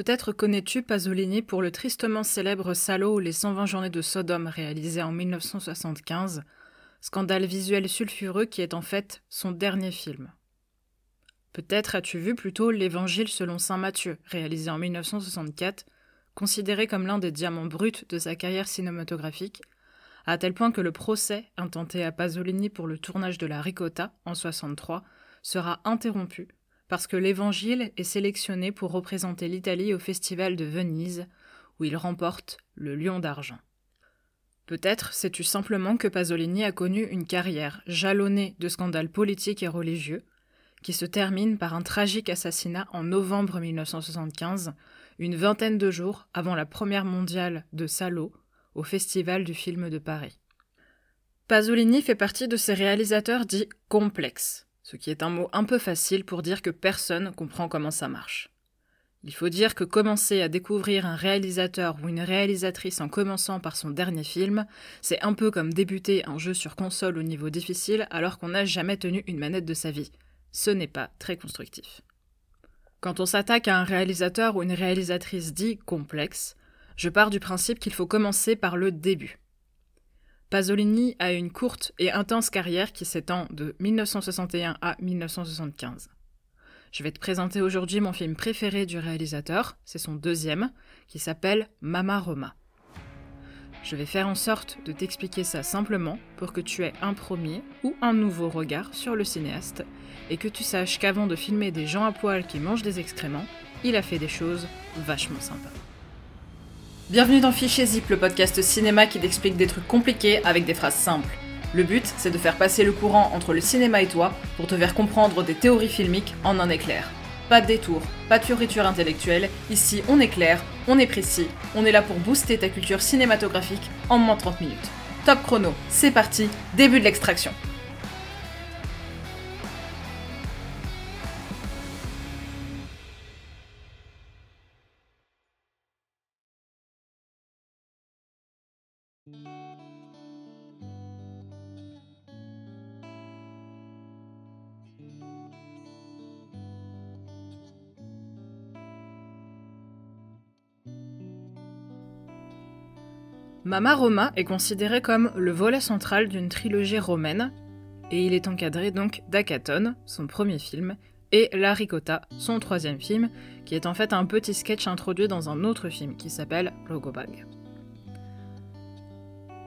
Peut-être connais-tu Pasolini pour le tristement célèbre Salaud ou les 120 journées de Sodome réalisé en 1975, scandale visuel sulfureux qui est en fait son dernier film. Peut-être as-tu vu plutôt L'Évangile selon saint Matthieu, réalisé en 1964, considéré comme l'un des diamants bruts de sa carrière cinématographique, à tel point que le procès intenté à Pasolini pour le tournage de la Ricotta en 63 sera interrompu parce que l'Évangile est sélectionné pour représenter l'Italie au Festival de Venise, où il remporte le Lion d'argent. Peut-être sais-tu simplement que Pasolini a connu une carrière jalonnée de scandales politiques et religieux, qui se termine par un tragique assassinat en novembre 1975, une vingtaine de jours avant la première mondiale de Salo, au Festival du film de Paris. Pasolini fait partie de ces réalisateurs dits complexes, ce qui est un mot un peu facile pour dire que personne comprend comment ça marche. Il faut dire que commencer à découvrir un réalisateur ou une réalisatrice en commençant par son dernier film, c'est un peu comme débuter un jeu sur console au niveau difficile alors qu'on n'a jamais tenu une manette de sa vie. Ce n'est pas très constructif. Quand on s'attaque à un réalisateur ou une réalisatrice dit complexe, je pars du principe qu'il faut commencer par le début. Pasolini a une courte et intense carrière qui s'étend de 1961 à 1975. Je vais te présenter aujourd'hui mon film préféré du réalisateur, c'est son deuxième, qui s'appelle Mama Roma. Je vais faire en sorte de t'expliquer ça simplement pour que tu aies un premier ou un nouveau regard sur le cinéaste et que tu saches qu'avant de filmer des gens à poil qui mangent des excréments, il a fait des choses vachement sympas. Bienvenue dans Fichier Zip, le podcast cinéma qui t'explique des trucs compliqués avec des phrases simples. Le but, c'est de faire passer le courant entre le cinéma et toi pour te faire comprendre des théories filmiques en un éclair. Pas de détour, pas de fioriture intellectuelle, ici on est clair, on est précis, on est là pour booster ta culture cinématographique en moins de 30 minutes. Top chrono, c'est parti, début de l'extraction. Mama Roma est considéré comme le volet central d'une trilogie romaine, et il est encadré donc d'Akaton, son premier film, et La Ricotta, son troisième film, qui est en fait un petit sketch introduit dans un autre film qui s'appelle Logobag.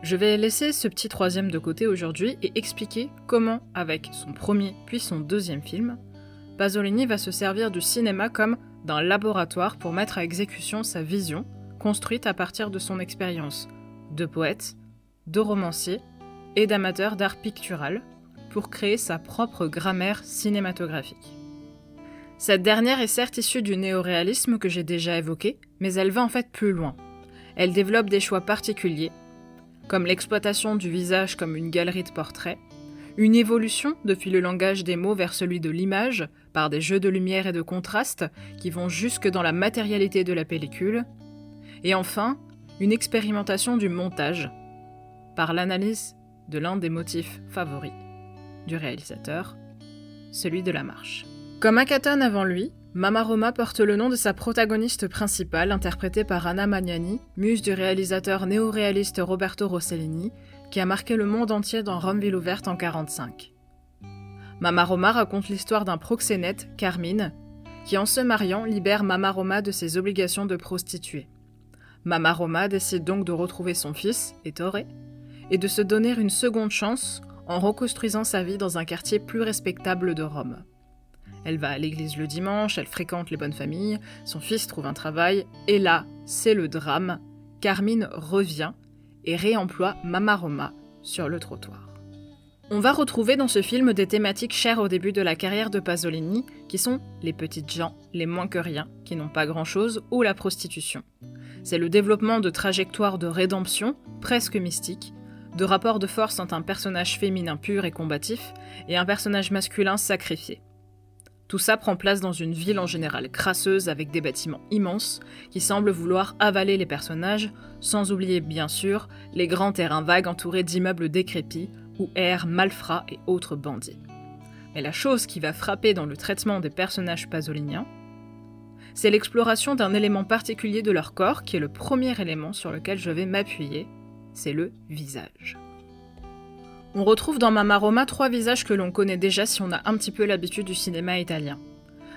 Je vais laisser ce petit troisième de côté aujourd'hui et expliquer comment, avec son premier puis son deuxième film, Pasolini va se servir du cinéma comme d'un laboratoire pour mettre à exécution sa vision, construite à partir de son expérience de poètes, de romanciers et d'amateurs d'art pictural pour créer sa propre grammaire cinématographique. Cette dernière est certes issue du néoréalisme que j'ai déjà évoqué, mais elle va en fait plus loin. Elle développe des choix particuliers, comme l'exploitation du visage comme une galerie de portraits, une évolution depuis le langage des mots vers celui de l'image, par des jeux de lumière et de contraste qui vont jusque dans la matérialité de la pellicule, et enfin une expérimentation du montage par l'analyse de l'un des motifs favoris du réalisateur, celui de la marche. Comme Akaton avant lui, Mama Roma porte le nom de sa protagoniste principale, interprétée par Anna Magnani, muse du réalisateur néo-réaliste Roberto Rossellini, qui a marqué le monde entier dans Rome ville ouverte en 1945. Mama Roma raconte l'histoire d'un proxénète, Carmine, qui en se mariant libère Mama Roma de ses obligations de prostituée. Mama Roma décide donc de retrouver son fils, Ettore, et de se donner une seconde chance en reconstruisant sa vie dans un quartier plus respectable de Rome. Elle va à l'église le dimanche, elle fréquente les bonnes familles, son fils trouve un travail, et là, c'est le drame. Carmine revient et réemploie Mama Roma sur le trottoir. On va retrouver dans ce film des thématiques chères au début de la carrière de Pasolini, qui sont les petites gens, les moins que rien, qui n'ont pas grand-chose, ou la prostitution. C'est le développement de trajectoires de rédemption, presque mystiques, de rapports de force entre un personnage féminin pur et combatif et un personnage masculin sacrifié. Tout ça prend place dans une ville en général crasseuse avec des bâtiments immenses qui semblent vouloir avaler les personnages, sans oublier bien sûr les grands terrains vagues entourés d'immeubles décrépits où errent malfrats et autres bandits. Mais la chose qui va frapper dans le traitement des personnages pasoliniens, c'est l'exploration d'un élément particulier de leur corps qui est le premier élément sur lequel je vais m'appuyer, c'est le visage. On retrouve dans Mama Roma trois visages que l'on connaît déjà si on a un petit peu l'habitude du cinéma italien.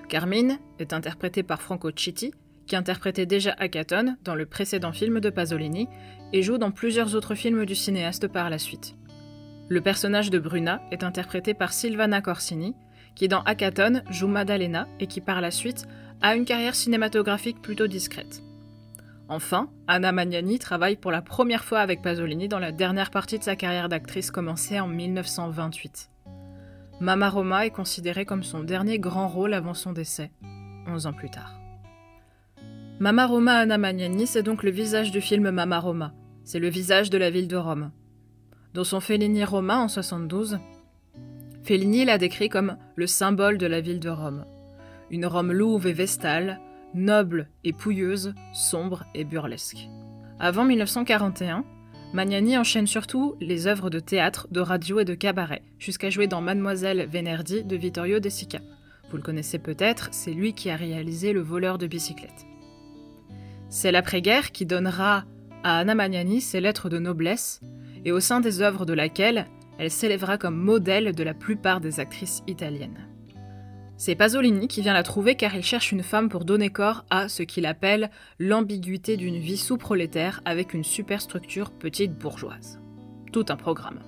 Carmine est interprétée par Franco Citti, qui interprétait déjà Akaton dans le précédent film de Pasolini et joue dans plusieurs autres films du cinéaste par la suite. Le personnage de Bruna est interprété par Silvana Corsini, qui dans Akaton joue Maddalena et qui par la suite a une carrière cinématographique plutôt discrète. Enfin, Anna Magnani travaille pour la première fois avec Pasolini dans la dernière partie de sa carrière d'actrice commencée en 1928. Mama Roma est considérée comme son dernier grand rôle avant son décès, 11 ans plus tard. Mama Roma Anna Magnani, c'est donc le visage du film Mama Roma. C'est le visage de la ville de Rome. Dans son Fellini Roma en 72, Fellini l'a décrit comme le symbole de la ville de Rome. Une Rome louve et vestale, noble et pouilleuse, sombre et burlesque. Avant 1941, Magnani enchaîne surtout les œuvres de théâtre, de radio et de cabaret, jusqu'à jouer dans Mademoiselle Venerdì de Vittorio De Sica. Vous le connaissez peut-être, c'est lui qui a réalisé Le voleur de bicyclette. C'est l'après-guerre qui donnera à Anna Magnani ses lettres de noblesse, et au sein des œuvres de laquelle elle s'élèvera comme modèle de la plupart des actrices italiennes. C'est Pasolini qui vient la trouver car il cherche une femme pour donner corps à ce qu'il appelle l'ambiguïté d'une vie sous-prolétaire avec une superstructure petite bourgeoise. Tout un programme.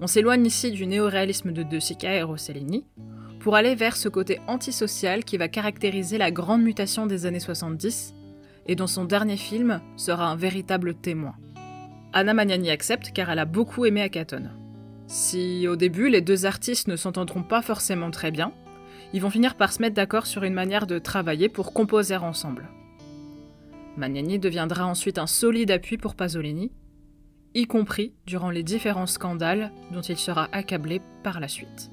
On s'éloigne ici du néoréalisme de De Sica et Rossellini pour aller vers ce côté antisocial qui va caractériser la grande mutation des années 70 et dont son dernier film sera un véritable témoin. Anna Magnani accepte car elle a beaucoup aimé Akaton. Si au début les deux artistes ne s'entendront pas forcément très bien, ils vont finir par se mettre d'accord sur une manière de travailler pour composer ensemble. Magnani deviendra ensuite un solide appui pour Pasolini, y compris durant les différents scandales dont il sera accablé par la suite.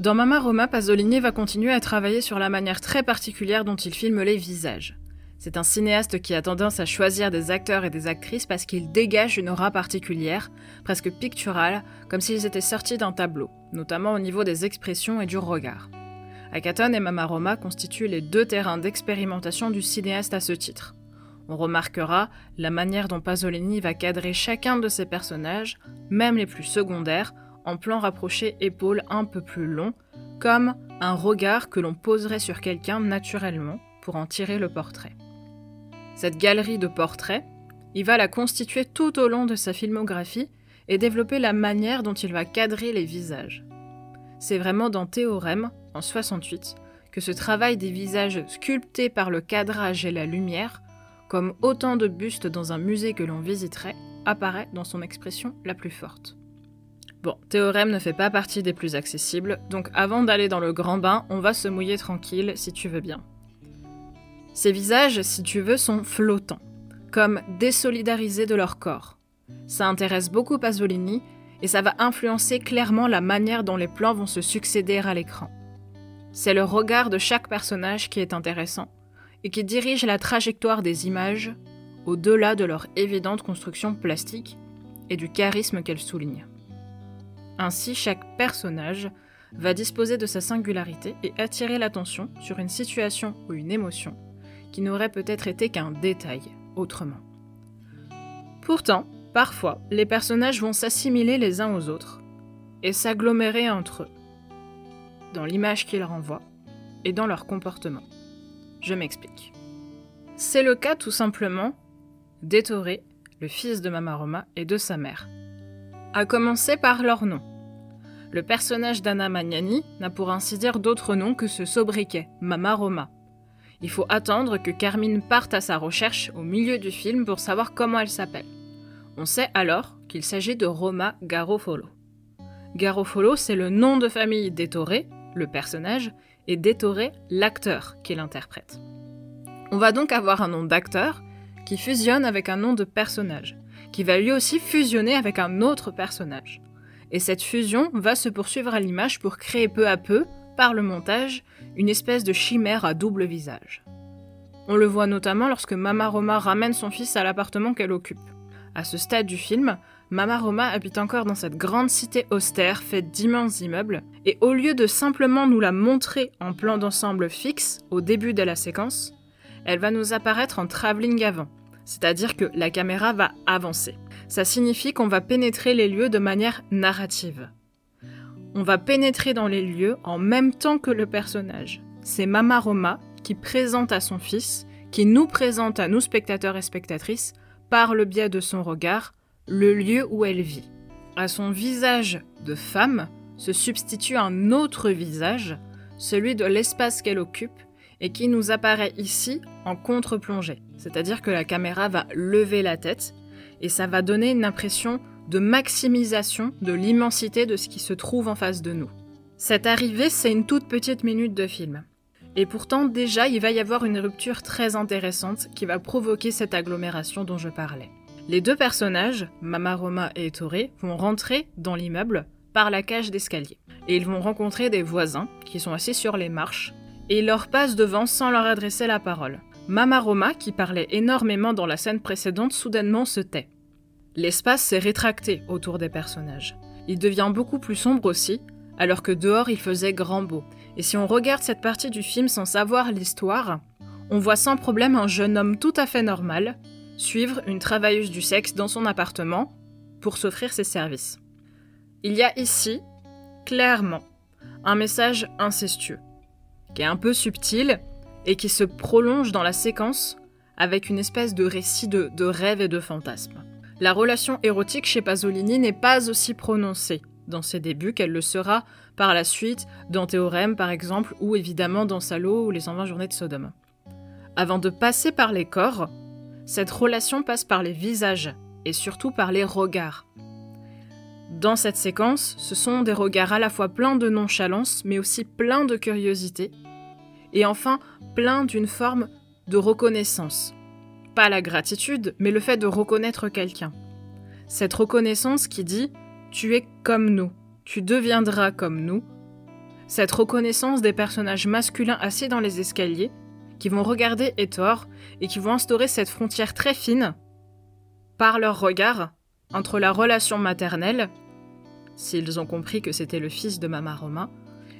Dans Mama Roma, Pasolini va continuer à travailler sur la manière très particulière dont il filme les visages. C'est un cinéaste qui a tendance à choisir des acteurs et des actrices parce qu'ils dégagent une aura particulière, presque picturale, comme s'ils étaient sortis d'un tableau, notamment au niveau des expressions et du regard. Akaton et Mama Roma constituent les deux terrains d'expérimentation du cinéaste à ce titre. On remarquera la manière dont Pasolini va cadrer chacun de ses personnages, même les plus secondaires, en plan rapproché épaules un peu plus long, comme un regard que l'on poserait sur quelqu'un naturellement pour en tirer le portrait. Cette galerie de portraits, il va la constituer tout au long de sa filmographie et développer la manière dont il va cadrer les visages. C'est vraiment dans Théorème, en 68, que ce travail des visages sculptés par le cadrage et la lumière, comme autant de bustes dans un musée que l'on visiterait, apparaît dans son expression la plus forte. Bon, Théorème ne fait pas partie des plus accessibles, donc avant d'aller dans le grand bain, on va se mouiller tranquille si tu veux bien. Ces visages, si tu veux, sont flottants, comme désolidarisés de leur corps. Ça intéresse beaucoup Pasolini et ça va influencer clairement la manière dont les plans vont se succéder à l'écran. C'est le regard de chaque personnage qui est intéressant et qui dirige la trajectoire des images au-delà de leur évidente construction plastique et du charisme qu'elles soulignent. Ainsi, chaque personnage va disposer de sa singularité et attirer l'attention sur une situation ou une émotion qui n'aurait peut-être été qu'un détail autrement. Pourtant, parfois, les personnages vont s'assimiler les uns aux autres et s'agglomérer entre eux, dans l'image qu'ils renvoient et dans leur comportement. Je m'explique. C'est le cas tout simplement d'Ettore, le fils de Mama Roma et de sa mère. À commencer par leur nom. Le personnage d'Anna Magnani n'a pour ainsi dire d'autre nom que ce sobriquet, Mama Roma, il faut attendre que Carmine parte à sa recherche au milieu du film pour savoir comment elle s'appelle. On sait alors qu'il s'agit de Roma Garofolo. Garofolo, c'est le nom de famille d'Ettore, le personnage, et d'Ettore, l'acteur qui l'interprète. On va donc avoir un nom d'acteur qui fusionne avec un nom de personnage, qui va lui aussi fusionner avec un autre personnage. Et cette fusion va se poursuivre à l'image pour créer peu à peu par le montage une espèce de chimère à double visage. On le voit notamment lorsque Mama Roma ramène son fils à l'appartement qu'elle occupe. À ce stade du film, Mama Roma habite encore dans cette grande cité austère faite d'immenses immeubles, et au lieu de simplement nous la montrer en plan d'ensemble fixe au début de la séquence, elle va nous apparaître en travelling avant, c'est-à-dire que la caméra va avancer. Ça signifie qu'on va pénétrer les lieux de manière narrative. On va pénétrer dans les lieux en même temps que le personnage. C'est Mama Roma qui présente à son fils, qui nous présente à nous spectateurs et spectatrices, par le biais de son regard, le lieu où elle vit. À son visage de femme se substitue un autre visage, celui de l'espace qu'elle occupe, et qui nous apparaît ici en contre-plongée. C'est-à-dire que la caméra va lever la tête, et ça va donner une impression de maximisation de l'immensité de ce qui se trouve en face de nous. Cette arrivée, c'est une toute petite minute de film. Et pourtant, déjà, il va y avoir une rupture très intéressante qui va provoquer cette agglomération dont je parlais. Les deux personnages, Mama Roma et Ettore, vont rentrer dans l'immeuble par la cage d'escalier. Et ils vont rencontrer des voisins qui sont assis sur les marches, et ils leur passent devant sans leur adresser la parole. Mama Roma, qui parlait énormément dans la scène précédente, soudainement se tait. L'espace s'est rétracté autour des personnages. Il devient beaucoup plus sombre aussi, alors que dehors il faisait grand beau. Et si on regarde cette partie du film sans savoir l'histoire, on voit sans problème un jeune homme tout à fait normal suivre une travailleuse du sexe dans son appartement pour s'offrir ses services. Il y a ici, clairement, un message incestueux, qui est un peu subtil et qui se prolonge dans la séquence avec une espèce de récit de, de rêve et de fantasme. La relation érotique chez Pasolini n'est pas aussi prononcée dans ses débuts qu'elle le sera par la suite dans Théorème par exemple ou évidemment dans Salo ou les 120 journées de Sodome. Avant de passer par les corps, cette relation passe par les visages et surtout par les regards. Dans cette séquence, ce sont des regards à la fois pleins de nonchalance mais aussi pleins de curiosité et enfin pleins d'une forme de reconnaissance. Pas la gratitude, mais le fait de reconnaître quelqu'un. Cette reconnaissance qui dit Tu es comme nous, tu deviendras comme nous. Cette reconnaissance des personnages masculins assis dans les escaliers, qui vont regarder Etor et qui vont instaurer cette frontière très fine, par leur regard, entre la relation maternelle, s'ils ont compris que c'était le fils de Mama Roma,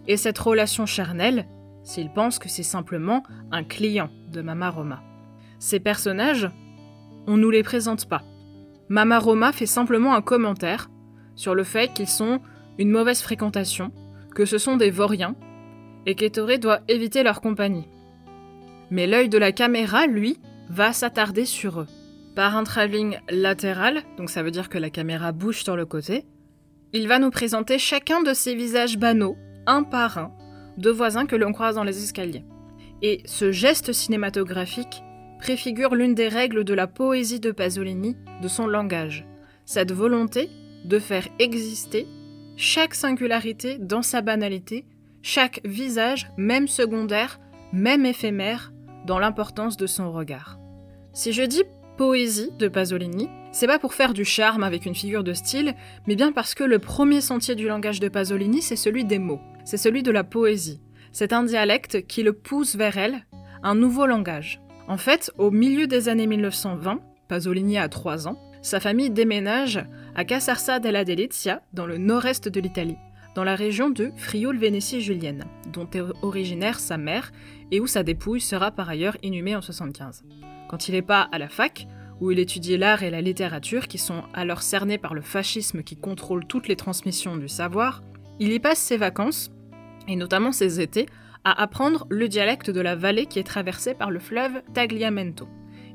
et cette relation charnelle, s'ils pensent que c'est simplement un client de Mama Roma. Ces personnages, on ne nous les présente pas. Mama Roma fait simplement un commentaire sur le fait qu'ils sont une mauvaise fréquentation, que ce sont des vauriens, et qu'Ettore doit éviter leur compagnie. Mais l'œil de la caméra, lui, va s'attarder sur eux. Par un travelling latéral, donc ça veut dire que la caméra bouge sur le côté, il va nous présenter chacun de ces visages banaux, un par un, de voisins que l'on croise dans les escaliers. Et ce geste cinématographique préfigure l'une des règles de la poésie de Pasolini, de son langage, cette volonté de faire exister chaque singularité dans sa banalité, chaque visage, même secondaire, même éphémère, dans l'importance de son regard. Si je dis poésie de Pasolini, c'est pas pour faire du charme avec une figure de style, mais bien parce que le premier sentier du langage de Pasolini, c'est celui des mots, c'est celui de la poésie. C'est un dialecte qui le pousse vers elle, un nouveau langage. En fait, au milieu des années 1920, Pasolini a 3 ans, sa famille déménage à Casarsa della Delizia, dans le nord-est de l'Italie, dans la région de Frioul-Vénétie julienne, dont est originaire sa mère et où sa dépouille sera par ailleurs inhumée en 75. Quand il n'est pas à la fac, où il étudie l'art et la littérature qui sont alors cernés par le fascisme qui contrôle toutes les transmissions du savoir, il y passe ses vacances, et notamment ses étés, à apprendre le dialecte de la vallée qui est traversée par le fleuve Tagliamento.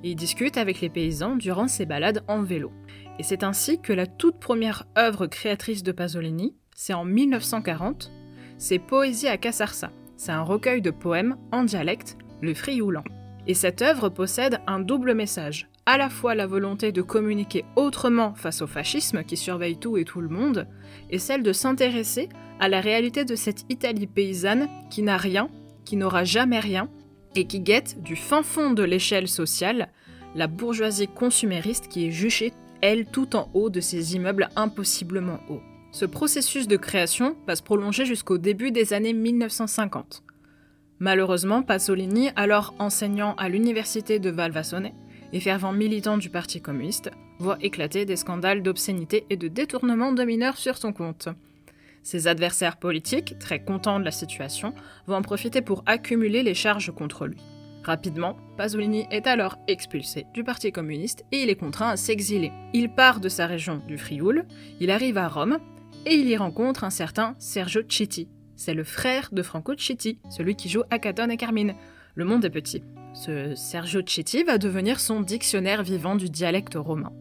Il discute avec les paysans durant ses balades en vélo. Et c'est ainsi que la toute première œuvre créatrice de Pasolini, c'est en 1940, c'est Poésie à Casarsa. C'est un recueil de poèmes en dialecte, le frioulan. Et cette œuvre possède un double message, à la fois la volonté de communiquer autrement face au fascisme qui surveille tout et tout le monde, et celle de s'intéresser à la réalité de cette Italie paysanne qui n'a rien, qui n'aura jamais rien, et qui guette du fin fond de l'échelle sociale la bourgeoisie consumériste qui est juchée, elle, tout en haut de ces immeubles impossiblement hauts. Ce processus de création va se prolonger jusqu'au début des années 1950. Malheureusement, Pasolini, alors enseignant à l'université de Valvasone, et fervent militant du Parti communiste, voit éclater des scandales d'obscénité et de détournement de mineurs sur son compte. Ses adversaires politiques, très contents de la situation, vont en profiter pour accumuler les charges contre lui. Rapidement, Pasolini est alors expulsé du Parti communiste et il est contraint à s'exiler. Il part de sa région du Frioul, il arrive à Rome et il y rencontre un certain Sergio Citti. C'est le frère de Franco Citti, celui qui joue Acaton et Carmine. Le monde est petit. Ce Sergio Citti va devenir son dictionnaire vivant du dialecte romain.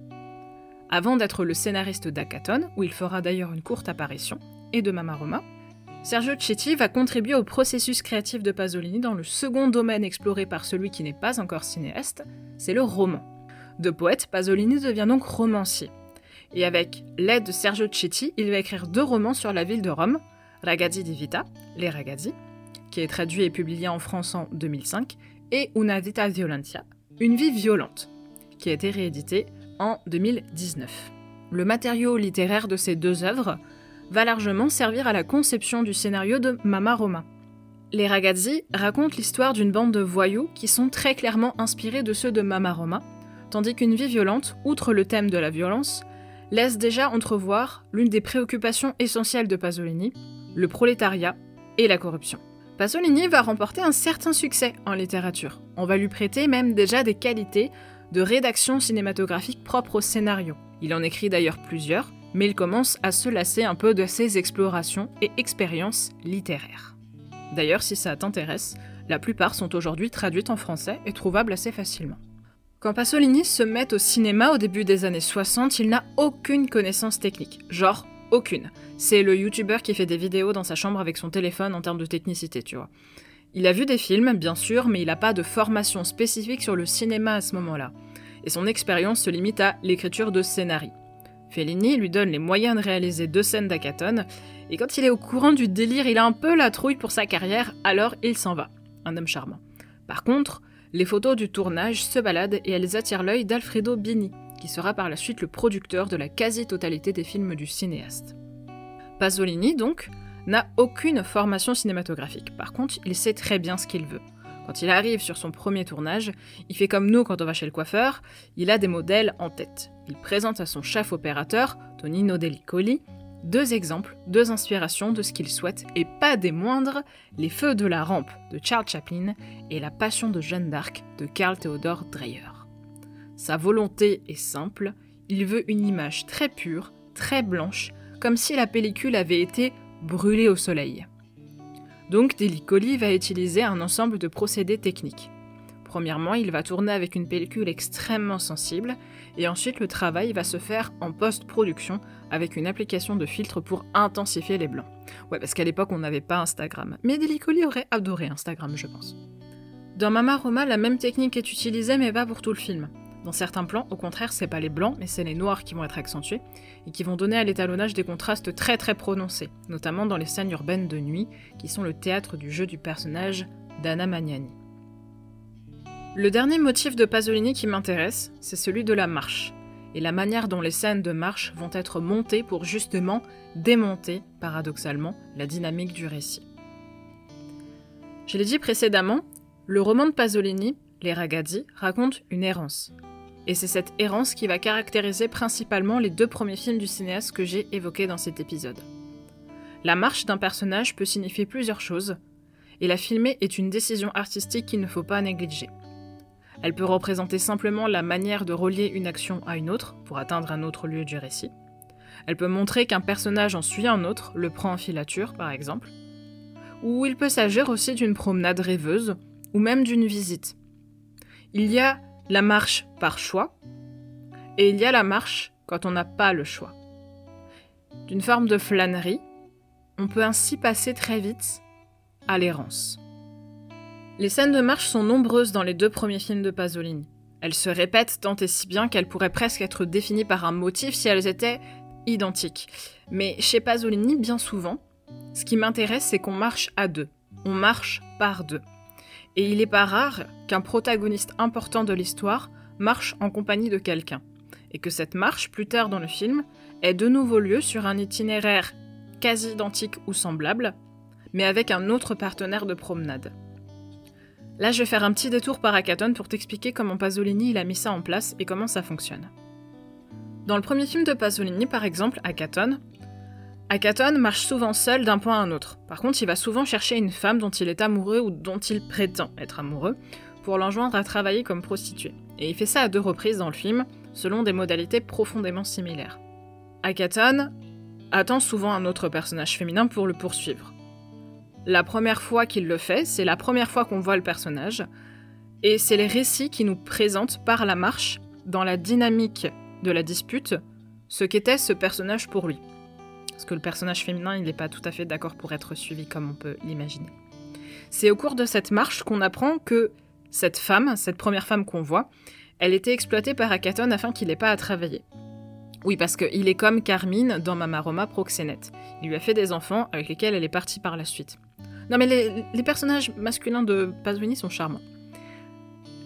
Avant d'être le scénariste d'Acaton, où il fera d'ailleurs une courte apparition, et de Mama Roma, Sergio Cetti va contribuer au processus créatif de Pasolini dans le second domaine exploré par celui qui n'est pas encore cinéaste, c'est le roman. De poète, Pasolini devient donc romancier. Et avec l'aide de Sergio Cetti, il va écrire deux romans sur la ville de Rome, Ragazzi di Vita, Les Ragazzi, qui est traduit et publié en France en 2005, et Una vita violentia, Une vie violente, qui a été réédité en 2019. Le matériau littéraire de ces deux œuvres va largement servir à la conception du scénario de Mama Roma. Les ragazzi racontent l'histoire d'une bande de voyous qui sont très clairement inspirés de ceux de Mama Roma, tandis qu'une vie violente, outre le thème de la violence, laisse déjà entrevoir l'une des préoccupations essentielles de Pasolini, le prolétariat et la corruption. Pasolini va remporter un certain succès en littérature. On va lui prêter même déjà des qualités de rédaction cinématographique propres au scénario. Il en écrit d'ailleurs plusieurs, mais il commence à se lasser un peu de ses explorations et expériences littéraires. D'ailleurs, si ça t'intéresse, la plupart sont aujourd'hui traduites en français et trouvables assez facilement. Quand Pasolini se met au cinéma au début des années 60, il n'a aucune connaissance technique. Genre, aucune. C'est le youtubeur qui fait des vidéos dans sa chambre avec son téléphone en termes de technicité, tu vois. Il a vu des films, bien sûr, mais il n'a pas de formation spécifique sur le cinéma à ce moment-là. Et son expérience se limite à l'écriture de scénarii. Fellini lui donne les moyens de réaliser deux scènes d'Acaton, et quand il est au courant du délire, il a un peu la trouille pour sa carrière, alors il s'en va. Un homme charmant. Par contre, les photos du tournage se baladent et elles attirent l'œil d'Alfredo Bini, qui sera par la suite le producteur de la quasi-totalité des films du cinéaste. Pasolini, donc, n'a aucune formation cinématographique. Par contre, il sait très bien ce qu'il veut. Quand il arrive sur son premier tournage, il fait comme nous quand on va chez le coiffeur, il a des modèles en tête. Il présente à son chef opérateur, Tonino Delicoli, deux exemples, deux inspirations de ce qu'il souhaite, et pas des moindres, Les Feux de la Rampe de Charles Chaplin et La Passion de Jeanne d'Arc de Karl Theodor Dreyer. Sa volonté est simple, il veut une image très pure, très blanche, comme si la pellicule avait été brûlée au soleil. Donc Delicoli va utiliser un ensemble de procédés techniques. Premièrement, il va tourner avec une pellicule extrêmement sensible, et ensuite le travail va se faire en post-production avec une application de filtre pour intensifier les blancs. Ouais, parce qu'à l'époque on n'avait pas Instagram, mais Delicoli aurait adoré Instagram, je pense. Dans Mama Roma, la même technique est utilisée, mais pas pour tout le film. Dans certains plans, au contraire, c'est pas les blancs, mais c'est les noirs qui vont être accentués et qui vont donner à l'étalonnage des contrastes très très prononcés, notamment dans les scènes urbaines de nuit, qui sont le théâtre du jeu du personnage d'Anna Magnani. Le dernier motif de Pasolini qui m'intéresse, c'est celui de la marche, et la manière dont les scènes de marche vont être montées pour justement démonter, paradoxalement, la dynamique du récit. Je l'ai dit précédemment, le roman de Pasolini, Les Ragazzi, raconte une errance, et c'est cette errance qui va caractériser principalement les deux premiers films du cinéaste que j'ai évoqués dans cet épisode. La marche d'un personnage peut signifier plusieurs choses, et la filmer est une décision artistique qu'il ne faut pas négliger. Elle peut représenter simplement la manière de relier une action à une autre pour atteindre un autre lieu du récit. Elle peut montrer qu'un personnage en suit un autre, le prend en filature par exemple. Ou il peut s'agir aussi d'une promenade rêveuse, ou même d'une visite. Il y a la marche par choix et il y a la marche quand on n'a pas le choix. D'une forme de flânerie, on peut ainsi passer très vite à l'errance. Les scènes de marche sont nombreuses dans les deux premiers films de Pasolini. Elles se répètent tant et si bien qu'elles pourraient presque être définies par un motif si elles étaient identiques. Mais chez Pasolini, bien souvent, ce qui m'intéresse, c'est qu'on marche à deux. On marche par deux. Et il n'est pas rare qu'un protagoniste important de l'histoire marche en compagnie de quelqu'un, et que cette marche, plus tard dans le film, ait de nouveau lieu sur un itinéraire quasi identique ou semblable, mais avec un autre partenaire de promenade. Là, je vais faire un petit détour par Akaton pour t'expliquer comment Pasolini a mis ça en place et comment ça fonctionne. Dans le premier film de Pasolini, par exemple, Akaton, Akaton marche souvent seul d'un point à un autre. Par contre, il va souvent chercher une femme dont il est amoureux ou dont il prétend être amoureux pour l'enjoindre à travailler comme prostituée. Et il fait ça à deux reprises dans le film, selon des modalités profondément similaires. Akaton attend souvent un autre personnage féminin pour le poursuivre. La première fois qu'il le fait, c'est la première fois qu'on voit le personnage, et c'est les récits qui nous présentent par la marche, dans la dynamique de la dispute, ce qu'était ce personnage pour lui. Parce que le personnage féminin, il n'est pas tout à fait d'accord pour être suivi comme on peut l'imaginer. C'est au cours de cette marche qu'on apprend que cette femme, cette première femme qu'on voit, elle était exploitée par Akaton afin qu'il n'ait pas à travailler. Oui, parce qu'il est comme Carmine dans Mama Roma Proxénète. Il lui a fait des enfants avec lesquels elle est partie par la suite. Non mais les, personnages masculins de Pasolini sont charmants.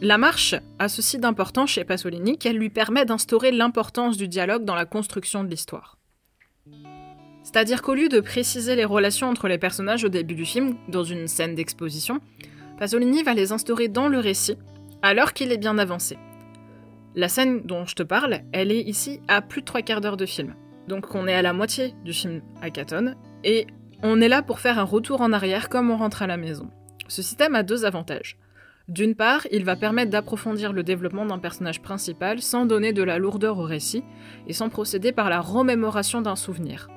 La marche a ceci d'important chez Pasolini qu'elle lui permet d'instaurer l'importance du dialogue dans la construction de l'histoire. C'est-à-dire qu'au lieu de préciser les relations entre les personnages au début du film, dans une scène d'exposition, Pasolini va les instaurer dans le récit, alors qu'il est bien avancé. La scène dont je te parle, elle est ici à plus de trois quarts d'heure de film. Donc on est à la moitié du film Hackathon, et on est là pour faire un retour en arrière comme on rentre à la maison. Ce système a deux avantages. D'une part, il va permettre d'approfondir le développement d'un personnage principal sans donner de la lourdeur au récit et sans procéder par la remémoration d'un souvenir.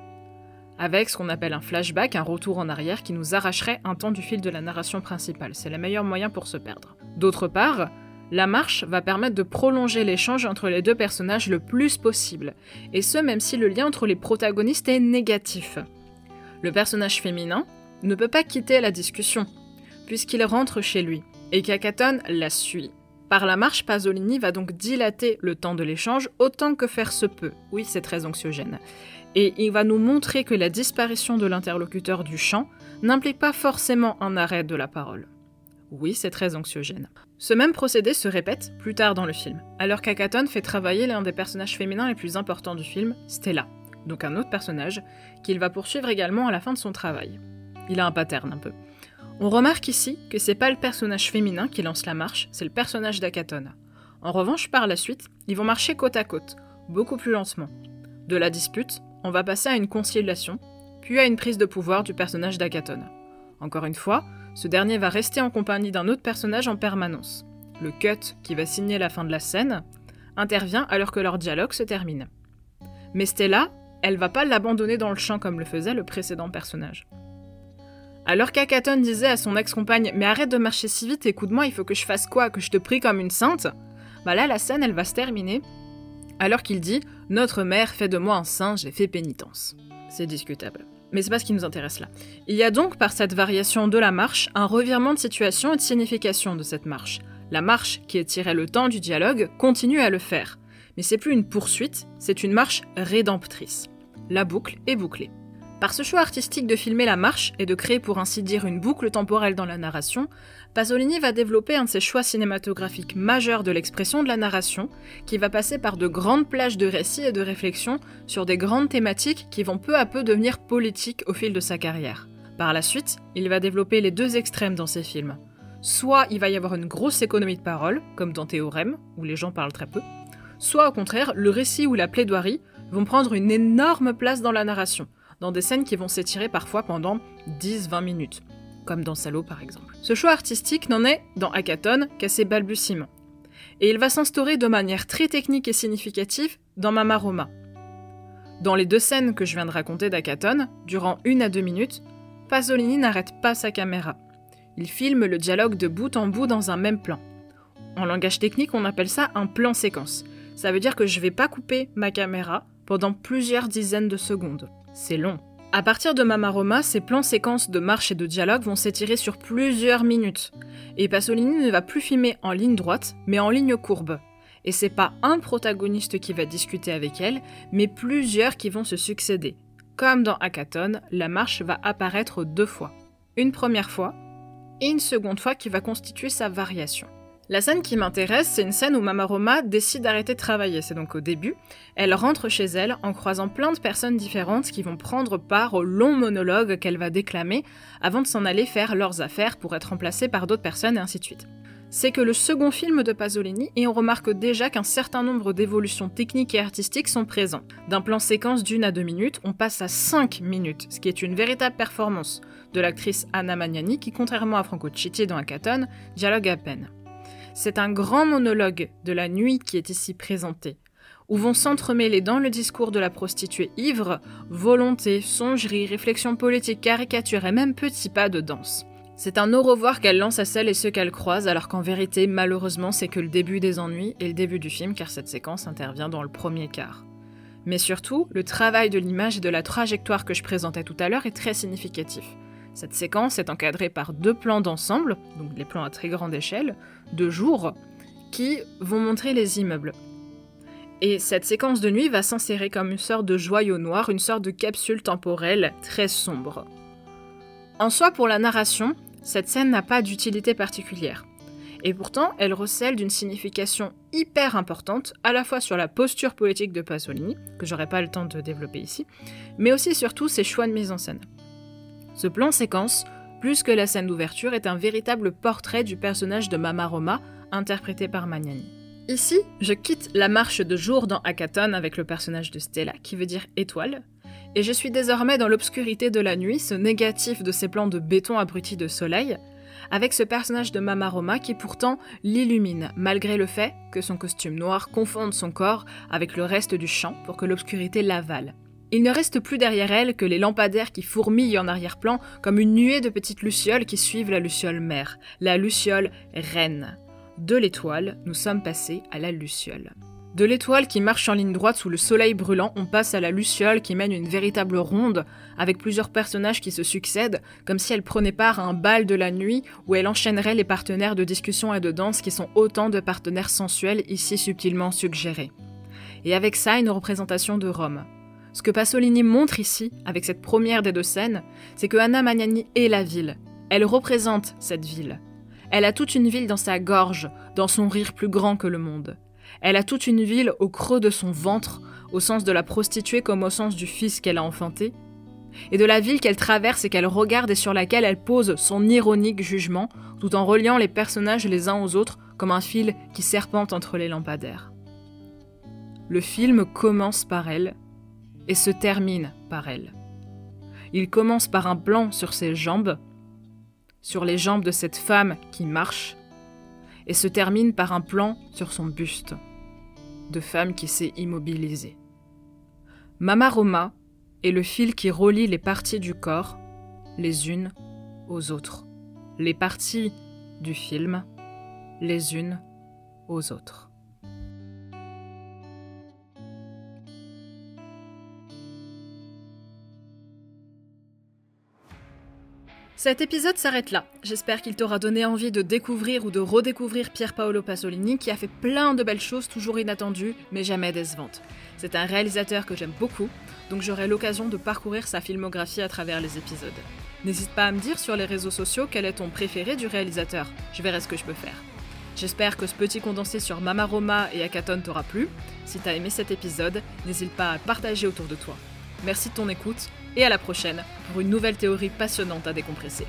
Avec ce qu'on appelle un flashback, un retour en arrière qui nous arracherait un temps du fil de la narration principale. C'est le meilleur moyen pour se perdre. D'autre part, la marche va permettre de prolonger l'échange entre les deux personnages le plus possible, et ce même si le lien entre les protagonistes est négatif. Le personnage féminin ne peut pas quitter la discussion, puisqu'il rentre chez lui, et qu'Akaton la suit. Par la marche, Pasolini va donc dilater le temps de l'échange autant que faire se peut. Oui, c'est très anxiogène. Et il va nous montrer que la disparition de l'interlocuteur du chant n'implique pas forcément un arrêt de la parole. Oui, c'est très anxiogène. Ce même procédé se répète plus tard dans le film, alors qu'Akaton fait travailler l'un des personnages féminins les plus importants du film, Stella donc un autre personnage, qu'il va poursuivre également à la fin de son travail. Il a un pattern un peu. On remarque ici que c'est pas le personnage féminin qui lance la marche, c'est le personnage d'Akaton. En revanche, par la suite, ils vont marcher côte à côte, beaucoup plus lentement. De la dispute, on va passer à une conciliation, puis à une prise de pouvoir du personnage d'Akaton. Encore une fois, ce dernier va rester en compagnie d'un autre personnage en permanence. Le cut, qui va signer la fin de la scène, intervient alors que leur dialogue se termine. Mais Stella, elle va pas l'abandonner dans le champ comme le faisait le précédent personnage. Alors qu'Akaton disait à son ex-compagne Mais arrête de marcher si vite, écoute-moi, il faut que je fasse quoi? Que je te prie comme une sainte? Bah là, la scène, elle va se terminer. Alors qu'il dit Notre mère fait de moi un saint, j'ai fait pénitence. C'est discutable. Mais c'est pas ce qui nous intéresse là. Il y a donc, par cette variation de la marche, un revirement de situation et de signification de cette marche. La marche, qui étirait le temps du dialogue, continue à le faire. Mais c'est plus une poursuite, c'est une marche rédemptrice la boucle est bouclée. Par ce choix artistique de filmer la marche et de créer pour ainsi dire une boucle temporelle dans la narration, Pasolini va développer un de ses choix cinématographiques majeurs de l'expression de la narration, qui va passer par de grandes plages de récits et de réflexions sur des grandes thématiques qui vont peu à peu devenir politiques au fil de sa carrière. Par la suite, il va développer les deux extrêmes dans ses films. Soit il va y avoir une grosse économie de parole, comme dans Théorème, où les gens parlent très peu, soit au contraire, le récit ou la plaidoirie vont prendre une énorme place dans la narration, dans des scènes qui vont s'étirer parfois pendant 10-20 minutes, comme dans Salo par exemple. Ce choix artistique n'en est, dans Hackathon, qu'à ses balbutiements. Et il va s'instaurer de manière très technique et significative dans Mama Roma. Dans les deux scènes que je viens de raconter d'Hackathon, durant une à deux minutes, Pasolini n'arrête pas sa caméra. Il filme le dialogue de bout en bout dans un même plan. En langage technique, on appelle ça un plan séquence. Ça veut dire que je vais pas couper ma caméra, pendant plusieurs dizaines de secondes. C'est long. À partir de Roma, ces plans séquences de marche et de dialogue vont s'étirer sur plusieurs minutes. Et Pasolini ne va plus filmer en ligne droite, mais en ligne courbe. Et c'est pas un protagoniste qui va discuter avec elle, mais plusieurs qui vont se succéder. Comme dans Hackathon, la marche va apparaître deux fois. Une première fois, et une seconde fois qui va constituer sa variation. La scène qui m'intéresse, c'est une scène où Mama Roma décide d'arrêter de travailler. C'est donc au début. Elle rentre chez elle en croisant plein de personnes différentes qui vont prendre part au long monologue qu'elle va déclamer avant de s'en aller faire leurs affaires pour être remplacée par d'autres personnes et ainsi de suite. C'est que le second film de Pasolini et on remarque déjà qu'un certain nombre d'évolutions techniques et artistiques sont présentes. D'un plan séquence d'une à deux minutes, on passe à cinq minutes, ce qui est une véritable performance de l'actrice Anna Magnani qui, contrairement à Franco Citti dans Acaton, dialogue à peine. C'est un grand monologue de la nuit qui est ici présenté, où vont s'entremêler dans le discours de la prostituée ivre volonté, songerie, réflexion politique, caricature et même petits pas de danse. C'est un au revoir qu'elle lance à celles et ceux qu'elle croise, alors qu'en vérité, malheureusement, c'est que le début des ennuis et le début du film, car cette séquence intervient dans le premier quart. Mais surtout, le travail de l'image et de la trajectoire que je présentais tout à l'heure est très significatif. Cette séquence est encadrée par deux plans d'ensemble, donc les plans à très grande échelle, de jour, qui vont montrer les immeubles. Et cette séquence de nuit va s'insérer comme une sorte de joyau noir, une sorte de capsule temporelle très sombre. En soi, pour la narration, cette scène n'a pas d'utilité particulière. Et pourtant, elle recèle d'une signification hyper importante, à la fois sur la posture politique de Pasolini, que j'aurai pas le temps de développer ici, mais aussi surtout ses choix de mise en scène. Ce plan séquence, plus que la scène d'ouverture, est un véritable portrait du personnage de Mama Roma, interprété par Magnani. Ici, je quitte la marche de jour dans Hackathon avec le personnage de Stella, qui veut dire étoile, et je suis désormais dans l'obscurité de la nuit, ce négatif de ces plans de béton abrutis de soleil, avec ce personnage de Mama Roma qui pourtant l'illumine, malgré le fait que son costume noir confonde son corps avec le reste du champ pour que l'obscurité l'avale. Il ne reste plus derrière elle que les lampadaires qui fourmillent en arrière-plan comme une nuée de petites lucioles qui suivent la luciole mère, la luciole reine. De l'étoile, nous sommes passés à la luciole. De l'étoile qui marche en ligne droite sous le soleil brûlant, on passe à la luciole qui mène une véritable ronde, avec plusieurs personnages qui se succèdent, comme si elle prenait part à un bal de la nuit où elle enchaînerait les partenaires de discussion et de danse qui sont autant de partenaires sensuels ici subtilement suggérés. Et avec ça, une représentation de Rome. Ce que Pasolini montre ici, avec cette première des deux scènes, c'est que Anna Magnani est la ville. Elle représente cette ville. Elle a toute une ville dans sa gorge, dans son rire plus grand que le monde. Elle a toute une ville au creux de son ventre, au sens de la prostituée comme au sens du fils qu'elle a enfanté, et de la ville qu'elle traverse et qu'elle regarde et sur laquelle elle pose son ironique jugement, tout en reliant les personnages les uns aux autres comme un fil qui serpente entre les lampadaires. Le film commence par elle, et se termine par elle. Il commence par un plan sur ses jambes, sur les jambes de cette femme qui marche, et se termine par un plan sur son buste, de femme qui s'est immobilisée. Mama Roma est le fil qui relie les parties du corps, les unes aux autres, les parties du film, les unes aux autres. Cet épisode s'arrête là. J'espère qu'il t'aura donné envie de découvrir ou de redécouvrir Pier Paolo Pasolini qui a fait plein de belles choses toujours inattendues mais jamais décevantes. C'est un réalisateur que j'aime beaucoup, donc j'aurai l'occasion de parcourir sa filmographie à travers les épisodes. N'hésite pas à me dire sur les réseaux sociaux quel est ton préféré du réalisateur. Je verrai ce que je peux faire. J'espère que ce petit condensé sur Mama Roma et Akaton t'aura plu. Si t'as aimé cet épisode, n'hésite pas à partager autour de toi. Merci de ton écoute et à la prochaine pour une nouvelle théorie passionnante à décompresser.